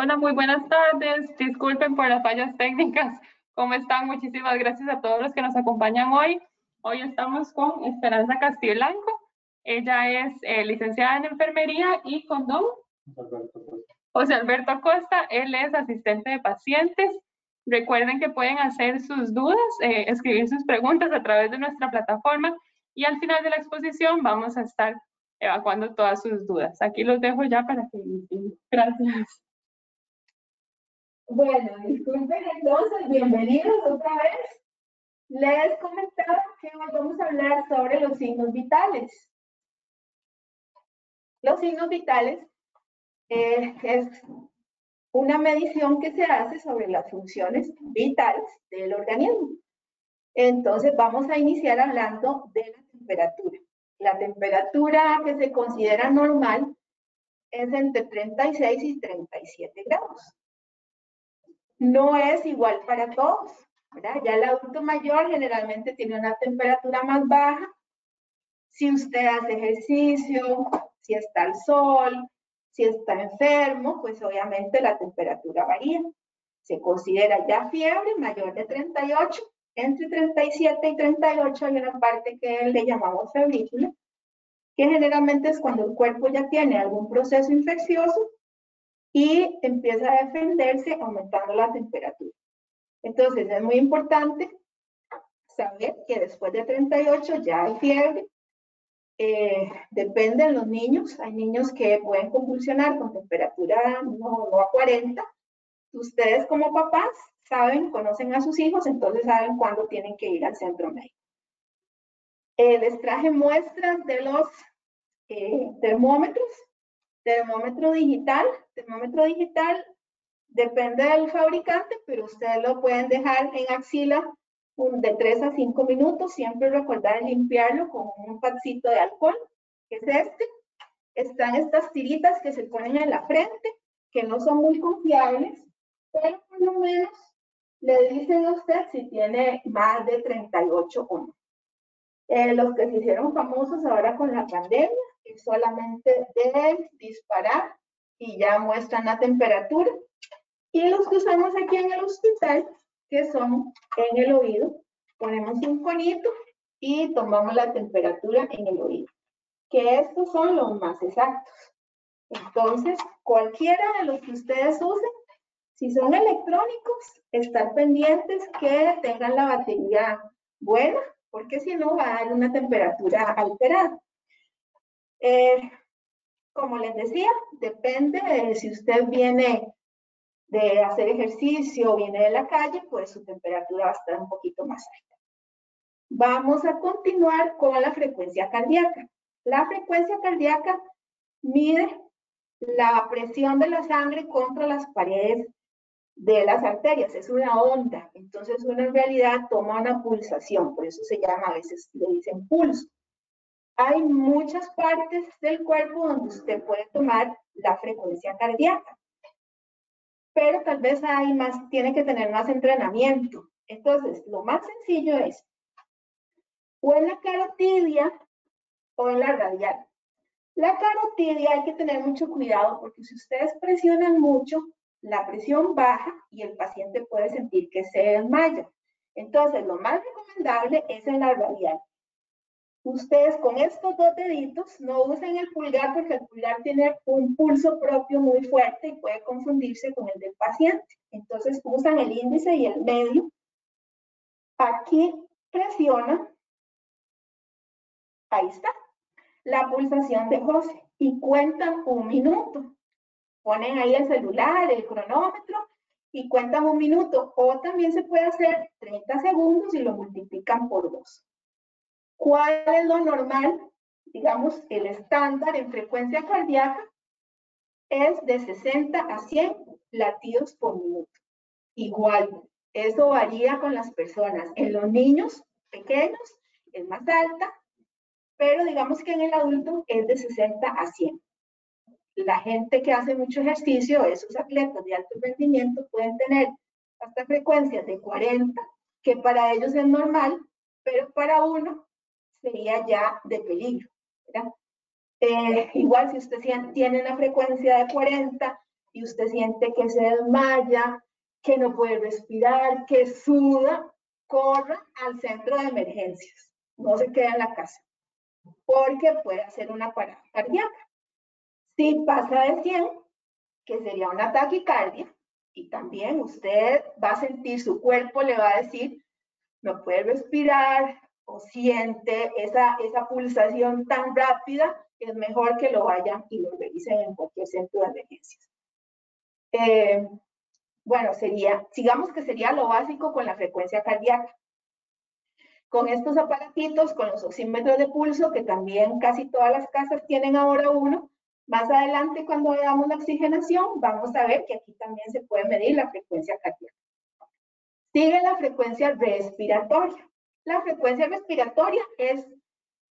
Hola, muy buenas tardes. Disculpen por las fallas técnicas. ¿Cómo están? Muchísimas gracias a todos los que nos acompañan hoy. Hoy estamos con Esperanza Castillo-Blanco. Ella es eh, licenciada en enfermería y con don José Alberto Acosta. Él es asistente de pacientes. Recuerden que pueden hacer sus dudas, eh, escribir sus preguntas a través de nuestra plataforma y al final de la exposición vamos a estar evacuando todas sus dudas. Aquí los dejo ya para que Gracias. Bueno, disculpen entonces, bienvenidos otra vez. Les comentaba que hoy vamos a hablar sobre los signos vitales. Los signos vitales eh, es una medición que se hace sobre las funciones vitales del organismo. Entonces vamos a iniciar hablando de la temperatura. La temperatura que se considera normal es entre 36 y 37 grados no es igual para todos. ¿verdad? Ya el adulto mayor generalmente tiene una temperatura más baja. Si usted hace ejercicio, si está al sol, si está enfermo, pues obviamente la temperatura varía. Se considera ya fiebre mayor de 38, entre 37 y 38 hay una parte que le llamamos febrícula, que generalmente es cuando el cuerpo ya tiene algún proceso infeccioso y empieza a defenderse aumentando la temperatura. Entonces es muy importante saber que después de 38 ya hay fiebre. Eh, depende de los niños. Hay niños que pueden convulsionar con temperatura no, no a 40. Ustedes como papás saben, conocen a sus hijos, entonces saben cuándo tienen que ir al centro médico. Eh, les traje muestras de los eh, termómetros Termómetro digital, termómetro digital depende del fabricante, pero ustedes lo pueden dejar en axila de 3 a 5 minutos. Siempre recordar limpiarlo con un pancito de alcohol, que es este. Están estas tiritas que se ponen en la frente, que no son muy confiables, pero por lo menos le dicen a usted si tiene más de 38 o no. Los que se hicieron famosos ahora con la pandemia, solamente deben disparar y ya muestran la temperatura. Y los que usamos aquí en el hospital, que son en el oído, ponemos un conito y tomamos la temperatura en el oído. Que estos son los más exactos. Entonces, cualquiera de los que ustedes usen, si son electrónicos, estar pendientes que tengan la batería buena, porque si no va a dar una temperatura alterada. Eh, como les decía, depende de si usted viene de hacer ejercicio o viene de la calle, pues su temperatura va a estar un poquito más alta. Vamos a continuar con la frecuencia cardíaca. La frecuencia cardíaca mide la presión de la sangre contra las paredes de las arterias. Es una onda. Entonces, uno en realidad toma una pulsación. Por eso se llama, a veces le dicen pulso hay muchas partes del cuerpo donde usted puede tomar la frecuencia cardíaca. Pero tal vez hay más, tiene que tener más entrenamiento. Entonces, lo más sencillo es o en la carotidia o en la radial. La carotidia hay que tener mucho cuidado porque si ustedes presionan mucho, la presión baja y el paciente puede sentir que se desmaya. Entonces, lo más recomendable es en la radial. Ustedes con estos dos deditos no usen el pulgar porque el pulgar tiene un pulso propio muy fuerte y puede confundirse con el del paciente. Entonces usan el índice y el medio. Aquí presiona. Ahí está. La pulsación de José. Y cuentan un minuto. Ponen ahí el celular, el cronómetro y cuentan un minuto. O también se puede hacer 30 segundos y lo multiplican por dos. ¿Cuál es lo normal? Digamos, el estándar en frecuencia cardíaca es de 60 a 100 latidos por minuto. Igual, eso varía con las personas. En los niños pequeños es más alta, pero digamos que en el adulto es de 60 a 100. La gente que hace mucho ejercicio, esos atletas de alto rendimiento, pueden tener hasta frecuencias de 40, que para ellos es normal, pero para uno sería ya de peligro. Eh, igual si usted tiene una frecuencia de 40, y usted siente que se desmaya, que no puede respirar, que suda, corra al centro de emergencias. No se quede en la casa, porque puede hacer una parada cardíaca. Si pasa de 100, que sería una taquicardia, y también usted va a sentir, su cuerpo le va a decir, no puede respirar siente esa, esa pulsación tan rápida, es mejor que lo vayan y lo revisen en cualquier centro de emergencias. Eh, bueno, sería, sigamos que sería lo básico con la frecuencia cardíaca. Con estos aparatitos, con los oxímetros de pulso, que también casi todas las casas tienen ahora uno, más adelante cuando veamos la oxigenación, vamos a ver que aquí también se puede medir la frecuencia cardíaca. Sigue la frecuencia respiratoria. La frecuencia respiratoria es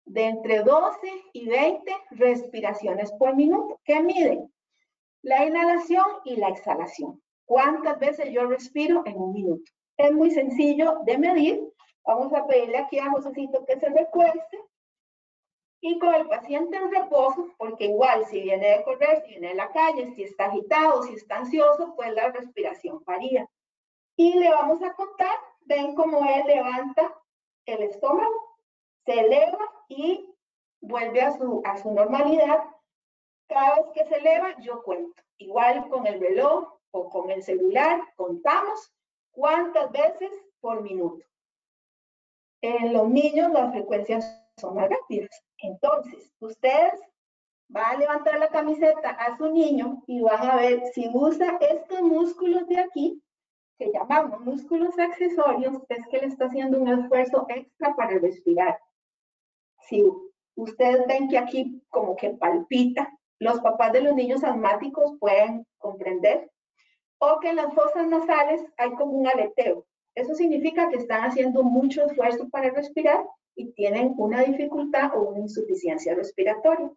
de entre 12 y 20 respiraciones por minuto. ¿Qué miden? La inhalación y la exhalación. ¿Cuántas veces yo respiro en un minuto? Es muy sencillo de medir. Vamos a pedirle aquí a Josecito que se recueste. Y con el paciente en reposo, porque igual si viene de correr, si viene de la calle, si está agitado, si está ansioso, pues la respiración varía. Y le vamos a contar, ven cómo él levanta el estómago, se eleva y vuelve a su, a su normalidad. Cada vez que se eleva, yo cuento. Igual con el reloj o con el celular, contamos cuántas veces por minuto. En los niños las frecuencias son más rápidas. Entonces, ustedes van a levantar la camiseta a su niño y van a ver si usa estos músculos de aquí, que llamamos músculos accesorios, es que le está haciendo un esfuerzo extra para respirar. Si ustedes ven que aquí como que palpita, los papás de los niños asmáticos pueden comprender, o que en las fosas nasales hay como un aleteo. Eso significa que están haciendo mucho esfuerzo para respirar y tienen una dificultad o una insuficiencia respiratoria.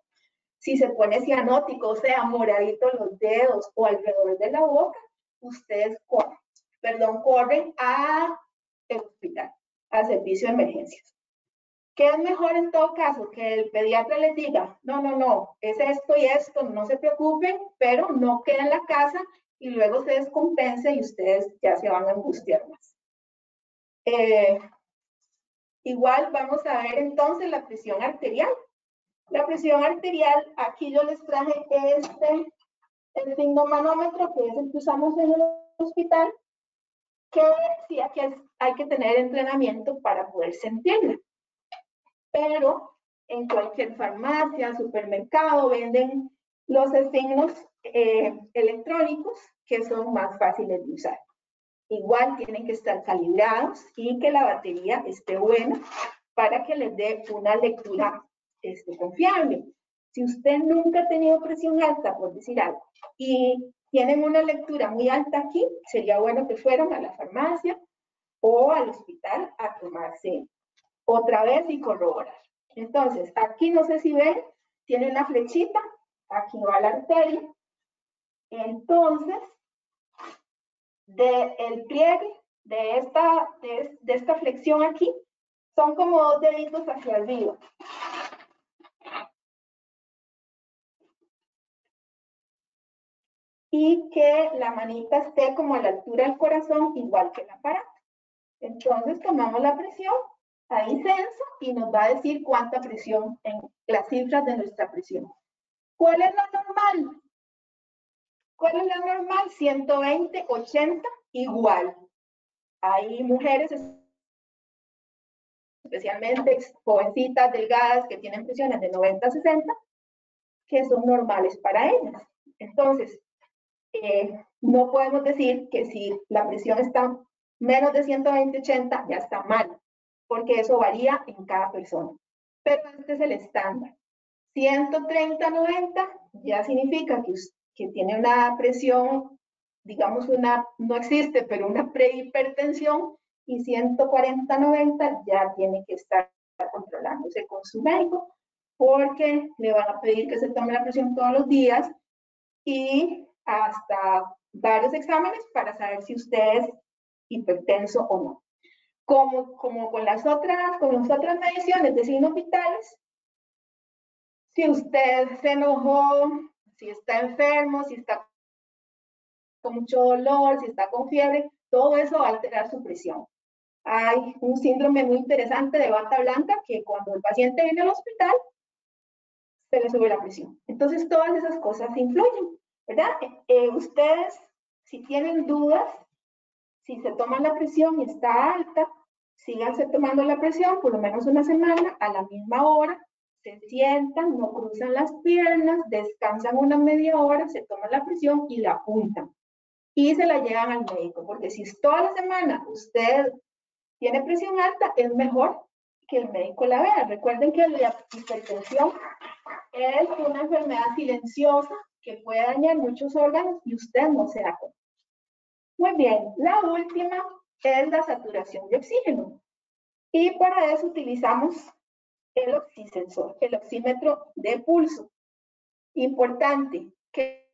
Si se pone cianótico, o sea, moradito los dedos o alrededor de la boca, ustedes corren, perdón, corren a el hospital, al servicio de emergencias. ¿Qué es mejor en todo caso? Que el pediatra les diga, no, no, no, es esto y esto, no se preocupen, pero no queden en la casa y luego se descompense y ustedes ya se van a angustiar más. Eh, igual vamos a ver entonces la presión arterial. La presión arterial, aquí yo les traje este, el signomanómetro, que es el que usamos en el hospital, que sí, aquí hay que tener entrenamiento para poder sentirla pero en cualquier farmacia, supermercado, venden los signos eh, electrónicos que son más fáciles de usar. Igual tienen que estar calibrados y que la batería esté buena para que les dé una lectura este, confiable. Si usted nunca ha tenido presión alta, por decir algo, y tienen una lectura muy alta aquí, sería bueno que fueran a la farmacia o al hospital a tomarse otra vez y corroborar. Entonces, aquí no sé si ven, tiene una flechita, aquí va la arteria. Entonces, del el pliegue de esta, de, de esta flexión aquí, son como dos deditos hacia arriba. Y que la manita esté como a la altura del corazón, igual que el aparato. Entonces tomamos la presión ahí censo y nos va a decir cuánta presión en las cifras de nuestra presión. ¿Cuál es la normal? ¿Cuál es la normal? 120, 80, igual. Hay mujeres, especialmente jovencitas, delgadas, que tienen presiones de 90 60, que son normales para ellas. Entonces, eh, no podemos decir que si la presión está menos de 120, 80, ya está mal porque eso varía en cada persona. Pero este es el estándar. 130-90 ya significa que, que tiene una presión, digamos una, no existe, pero una prehipertensión, y 140-90 ya tiene que estar controlándose con su médico, porque le van a pedir que se tome la presión todos los días y hasta varios exámenes para saber si usted es hipertenso o no como, como con, las otras, con las otras mediciones de signos vitales, si usted se enojó, si está enfermo, si está con mucho dolor, si está con fiebre, todo eso va a alterar su presión. Hay un síndrome muy interesante de bata blanca que cuando el paciente viene al hospital, se le sube la presión. Entonces, todas esas cosas influyen, ¿verdad? Eh, ustedes, si tienen dudas, si se toman la presión y está alta, síganse tomando la presión por lo menos una semana a la misma hora, se sientan, no cruzan las piernas, descansan una media hora, se toman la presión y la apuntan. Y se la llevan al médico, porque si toda la semana usted tiene presión alta, es mejor que el médico la vea. Recuerden que la hipertensión es una enfermedad silenciosa que puede dañar muchos órganos y usted no se da cuenta. Muy bien, la última es la saturación de oxígeno. Y para eso utilizamos el oxisensor, el oxímetro de pulso. Importante que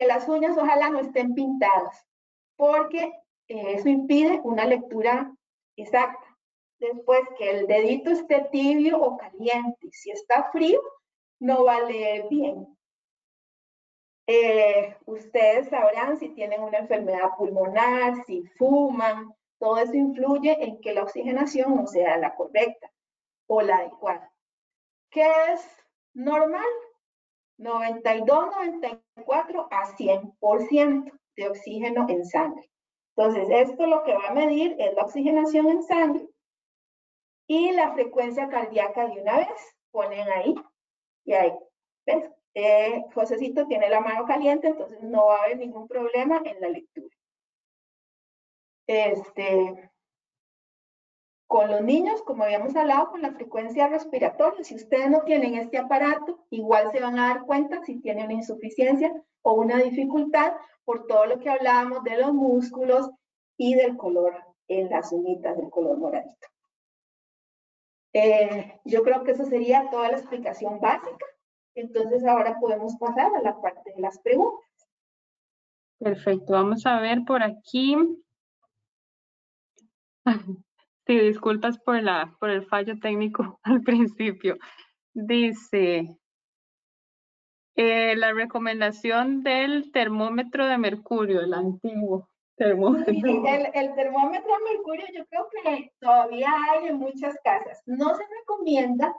las uñas ojalá no estén pintadas, porque eso impide una lectura exacta. Después que el dedito esté tibio o caliente. Si está frío, no va a leer bien. Eh, ustedes sabrán si tienen una enfermedad pulmonar, si fuman, todo eso influye en que la oxigenación no sea la correcta o la adecuada. ¿Qué es normal? 92, 94 a 100% de oxígeno en sangre. Entonces, esto lo que va a medir es la oxigenación en sangre y la frecuencia cardíaca de una vez. Ponen ahí y ahí. ¿Ves? Eh, Josecito tiene la mano caliente, entonces no va a haber ningún problema en la lectura. Este, con los niños, como habíamos hablado, con la frecuencia respiratoria, si ustedes no tienen este aparato, igual se van a dar cuenta si tienen una insuficiencia o una dificultad por todo lo que hablábamos de los músculos y del color en las uñitas del color moradito. Eh, yo creo que eso sería toda la explicación básica. Entonces ahora podemos pasar a la parte de las preguntas. Perfecto, vamos a ver por aquí. Sí, disculpas por, la, por el fallo técnico al principio. Dice, eh, la recomendación del termómetro de mercurio, el antiguo termómetro. El, el, termómetro de mercurio yo creo que todavía hay en muchas casas. No se recomienda,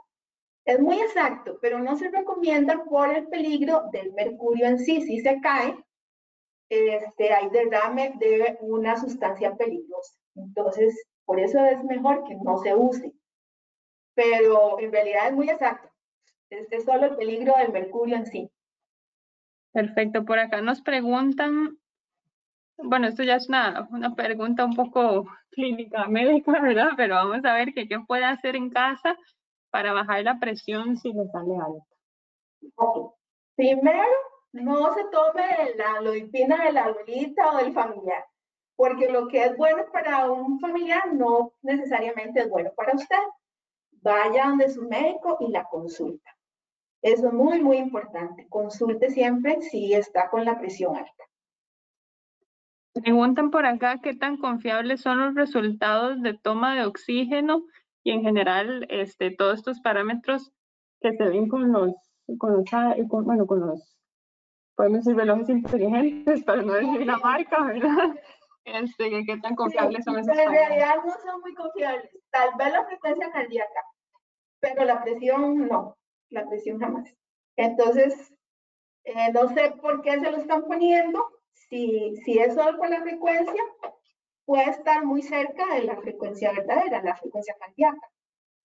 es muy exacto, pero no se recomienda por el peligro del mercurio en sí. Si se cae, este, hay derrame de una sustancia peligrosa. Entonces, por eso es mejor que no se use. Pero en realidad es muy exacto. Este es solo el peligro del mercurio en sí. Perfecto. Por acá nos preguntan, bueno, esto ya es una, una pregunta un poco clínica médica, ¿verdad? Pero vamos a ver qué puede hacer en casa para bajar la presión si le sale alta. Ok. Primero, no se tome la loipina de la abuelita o del familiar porque lo que es bueno para un familiar no necesariamente es bueno para usted. Vaya donde su médico y la consulta. Eso es muy, muy importante. Consulte siempre si está con la presión alta. Preguntan por acá qué tan confiables son los resultados de toma de oxígeno y en general este, todos estos parámetros que se ven con los, con los, bueno, con los, podemos decir relojes inteligentes, para no decir la marca, ¿verdad? Este, ¿Qué tan confiables son esos? En realidad no son muy confiables. Tal vez la frecuencia cardíaca, pero la presión no, la presión jamás. Entonces, eh, no sé por qué se lo están poniendo. Si, si es solo por la frecuencia, puede estar muy cerca de la frecuencia verdadera, la frecuencia cardíaca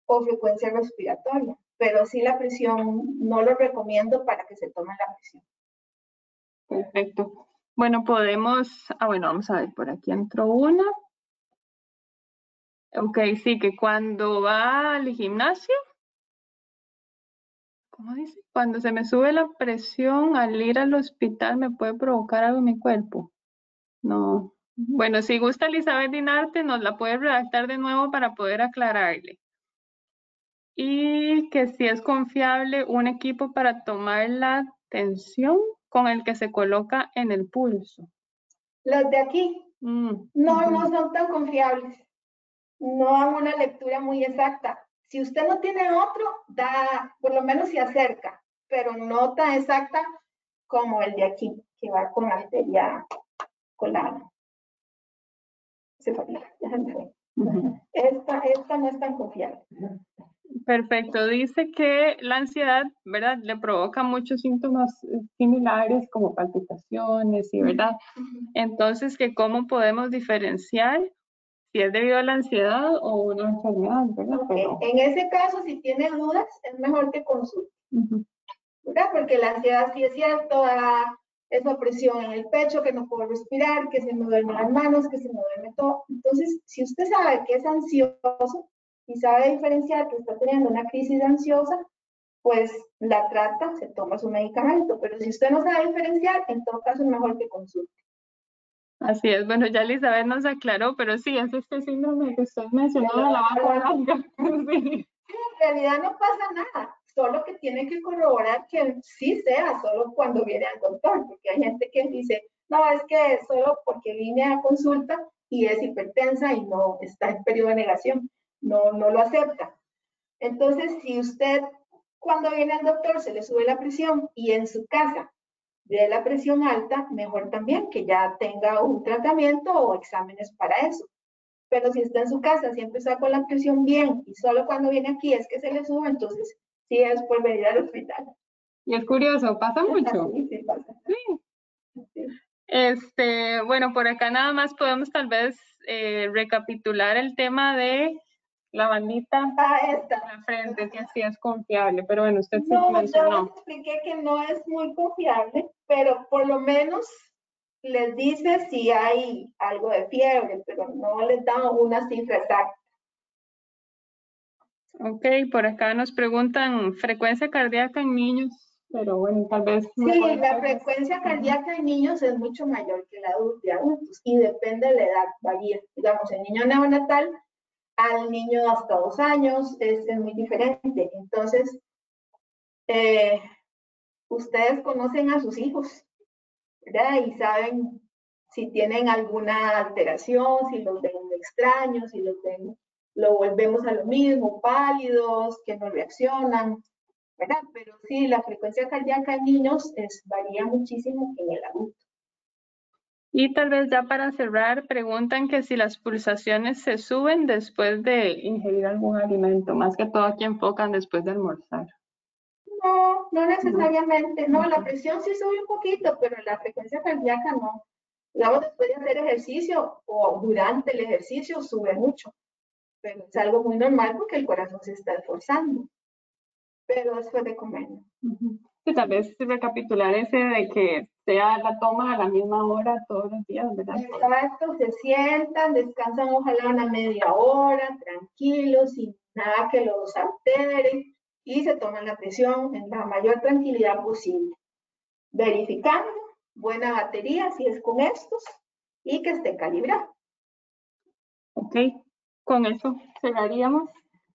o frecuencia respiratoria. Pero sí la presión no lo recomiendo para que se tome la presión. Perfecto. Bueno, podemos, ah, bueno, vamos a ver, por aquí entró una. Ok, sí, que cuando va al gimnasio, ¿cómo dice? Cuando se me sube la presión al ir al hospital me puede provocar algo en mi cuerpo. No. Bueno, si gusta Elizabeth Dinarte, nos la puede redactar de nuevo para poder aclararle. Y que si es confiable un equipo para tomar la tensión con el que se coloca en el pulso. Los de aquí mm, no, no son tan confiables. No hago una lectura muy exacta. Si usted no tiene otro, da, por lo menos se acerca, pero no tan exacta como el de aquí, que va con arteria con la... Se fue, ya se me fue. Esta, esta no es tan confiable. Perfecto. Dice que la ansiedad, ¿verdad? Le provoca muchos síntomas similares como palpitaciones y, ¿verdad? Entonces, que cómo podemos diferenciar si es debido a la ansiedad o una enfermedad, ¿verdad? En ese caso, si tiene dudas, es mejor que consulte. ¿Verdad? Porque la ansiedad sí es cierto, esa presión en el pecho, que no puedo respirar, que se me duermen las manos, que se me duerme todo. Entonces, si usted sabe que es ansioso, y sabe diferenciar que está teniendo una crisis ansiosa, pues la trata, se toma su medicamento. Pero si usted no sabe diferenciar, en todo caso es mejor que consulte. Así es, bueno, ya Elizabeth nos aclaró, pero sí, es este síndrome que usted mencionó de la baja sí. En realidad no pasa nada, solo que tiene que corroborar que sí sea solo cuando viene al doctor, porque hay gente que dice, no, es que es solo porque vine a consulta y es hipertensa y no está en periodo de negación no, no lo acepta. Entonces, si usted cuando viene al doctor se le sube la presión y en su casa ve la presión alta, mejor también que ya tenga un tratamiento o exámenes para eso. Pero si está en su casa, siempre está con la presión bien y solo cuando viene aquí es que se le sube, entonces sí es por venir al hospital. Y es curioso, pasa mucho. Sí, sí pasa. Sí. Este, bueno, por acá nada más podemos tal vez eh, recapitular el tema de la bandita ah, esta. en la frente, que así es confiable, pero bueno, usted no, sí mencionó. Yo expliqué que no es muy confiable, pero por lo menos les dice si hay algo de fiebre, pero no les da una cifra exacta. Ok, por acá nos preguntan frecuencia cardíaca en niños, pero bueno, tal vez... Sí, la frecuencia cardíaca en niños es mucho mayor que la de adultos y depende de la edad, varía. Digamos, en niño neonatal al niño hasta dos años es, muy diferente. Entonces, eh, ustedes conocen a sus hijos, ¿verdad? Y saben si tienen alguna alteración, si los ven extraños, si los ven, lo volvemos a lo mismo, pálidos, que no reaccionan, ¿verdad? Pero sí, la frecuencia cardíaca en niños es, varía muchísimo en el adulto. Y tal vez ya para cerrar, preguntan que si las pulsaciones se suben después de ingerir algún alimento, más que todo aquí enfocan después de almorzar. No, no necesariamente, no, la presión sí sube un poquito, pero la frecuencia cardíaca no. Digamos, después de hacer ejercicio o durante el ejercicio sube mucho, pero es algo muy normal porque el corazón se está esforzando, pero después de comer. Y tal vez recapitular ese de que sea la toma a la misma hora todos los días, ¿verdad? Exacto, se sientan, descansan ojalá una media hora, tranquilos, sin nada que los altere, y se toman la presión en la mayor tranquilidad posible. Verificando, buena batería si es con estos, y que esté calibrado. Ok, con eso cerraríamos.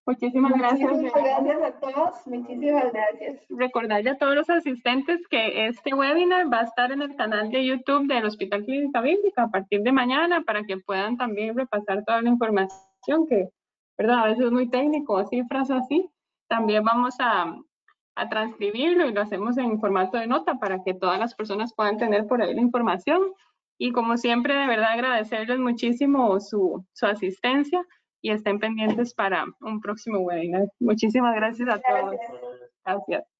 Muchísimas gracias. Muchísimas gracias a todos. Muchísimas gracias. Recordarle a todos los asistentes que este webinar va a estar en el canal de YouTube del Hospital Clínica Bíblica a partir de mañana para que puedan también repasar toda la información que, ¿verdad? A veces es muy técnico, cifras así. También vamos a, a transcribirlo y lo hacemos en formato de nota para que todas las personas puedan tener por ahí la información. Y como siempre, de verdad agradecerles muchísimo su, su asistencia y estén pendientes para un próximo webinar. Muchísimas gracias a todos. Gracias.